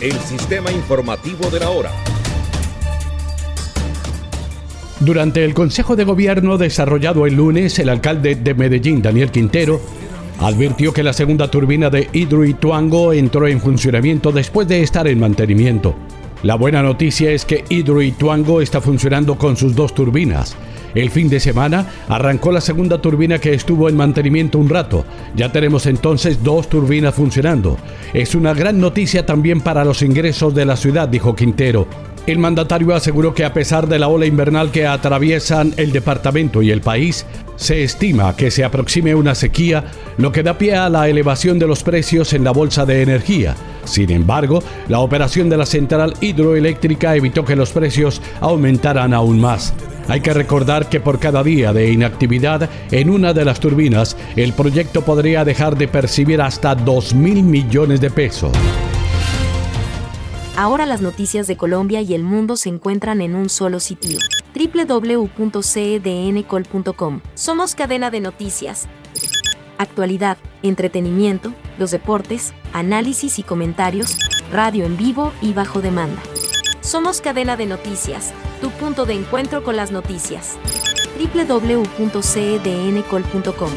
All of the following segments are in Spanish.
el sistema informativo de la hora. Durante el Consejo de Gobierno desarrollado el lunes, el alcalde de Medellín, Daniel Quintero, advirtió que la segunda turbina de Hidroituango entró en funcionamiento después de estar en mantenimiento. La buena noticia es que Hidroituango está funcionando con sus dos turbinas. El fin de semana arrancó la segunda turbina que estuvo en mantenimiento un rato. Ya tenemos entonces dos turbinas funcionando. Es una gran noticia también para los ingresos de la ciudad, dijo Quintero. El mandatario aseguró que a pesar de la ola invernal que atraviesan el departamento y el país, se estima que se aproxime una sequía, lo que da pie a la elevación de los precios en la bolsa de energía. Sin embargo, la operación de la central hidroeléctrica evitó que los precios aumentaran aún más. Hay que recordar que por cada día de inactividad en una de las turbinas, el proyecto podría dejar de percibir hasta 2 mil millones de pesos. Ahora las noticias de Colombia y el mundo se encuentran en un solo sitio. www.cdncol.com. Somos cadena de noticias. Actualidad, entretenimiento, los deportes, análisis y comentarios, radio en vivo y bajo demanda. Somos cadena de noticias, tu punto de encuentro con las noticias. www.cdncol.com.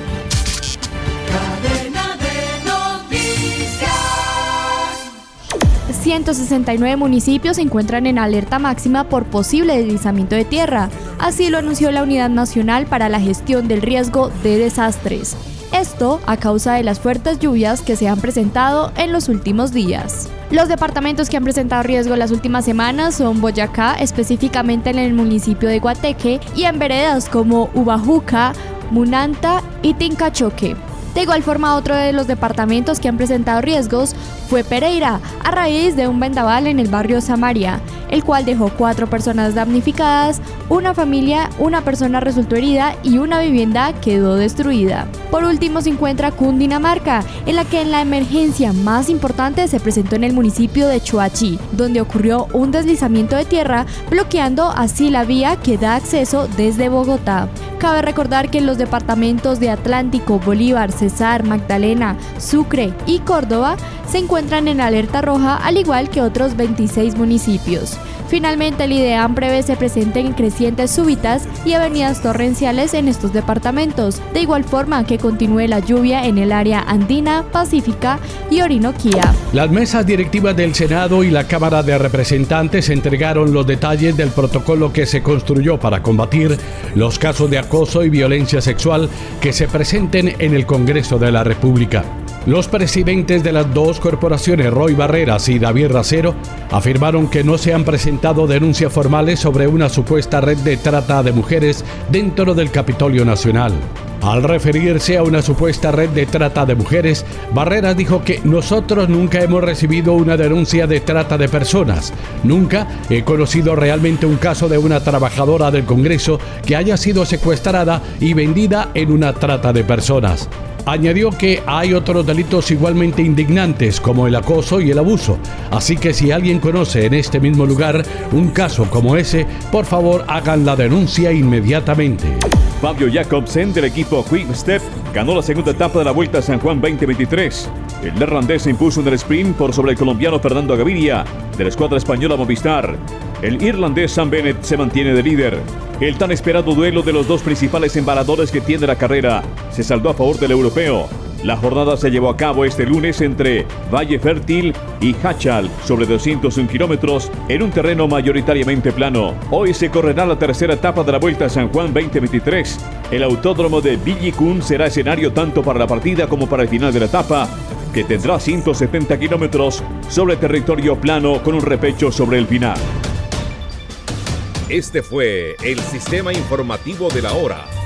169 municipios se encuentran en alerta máxima por posible deslizamiento de tierra. Así lo anunció la Unidad Nacional para la Gestión del Riesgo de Desastres. Esto a causa de las fuertes lluvias que se han presentado en los últimos días. Los departamentos que han presentado riesgo las últimas semanas son Boyacá, específicamente en el municipio de Guateque, y en veredas como Ubajuca, Munanta y Tincachoque. De igual forma, otro de los departamentos que han presentado riesgos fue Pereira, a raíz de un vendaval en el barrio Samaria, el cual dejó cuatro personas damnificadas, una familia, una persona resultó herida y una vivienda quedó destruida. Por último se encuentra Cundinamarca, en la que en la emergencia más importante se presentó en el municipio de Chuachi, donde ocurrió un deslizamiento de tierra, bloqueando así la vía que da acceso desde Bogotá. Cabe recordar que los departamentos de Atlántico, Bolívar, Cesar, Magdalena, Sucre y Córdoba se encuentran en alerta roja, al igual que otros 26 municipios. Finalmente, el IDEAM prevé se presenten crecientes súbitas y avenidas torrenciales en estos departamentos, de igual forma que continúe la lluvia en el área andina, pacífica y orinoquía. Las mesas directivas del Senado y la Cámara de Representantes entregaron los detalles del protocolo que se construyó para combatir los casos de acoso y violencia sexual que se presenten en el Congreso de la República. Los presidentes de las dos corporaciones, Roy Barreras y David Racero, afirmaron que no se han presentado denuncias formales sobre una supuesta red de trata de mujeres dentro del Capitolio Nacional. Al referirse a una supuesta red de trata de mujeres, Barreras dijo que nosotros nunca hemos recibido una denuncia de trata de personas. Nunca he conocido realmente un caso de una trabajadora del Congreso que haya sido secuestrada y vendida en una trata de personas. Añadió que hay otros delitos igualmente indignantes como el acoso y el abuso, así que si alguien conoce en este mismo lugar un caso como ese, por favor hagan la denuncia inmediatamente. Fabio Jacobsen del equipo Quick Step ganó la segunda etapa de la Vuelta a San Juan 2023. El neerlandés se impuso en el sprint por sobre el colombiano Fernando Gaviria de la escuadra española Movistar. El irlandés Sam Bennett se mantiene de líder. El tan esperado duelo de los dos principales embaladores que tiene la carrera se saldó a favor del europeo. La jornada se llevó a cabo este lunes entre Valle Fértil y Hachal, sobre 201 kilómetros, en un terreno mayoritariamente plano. Hoy se correrá la tercera etapa de la Vuelta a San Juan 2023. El autódromo de Villicún será escenario tanto para la partida como para el final de la etapa, que tendrá 170 kilómetros sobre territorio plano con un repecho sobre el final. Este fue el sistema informativo de la hora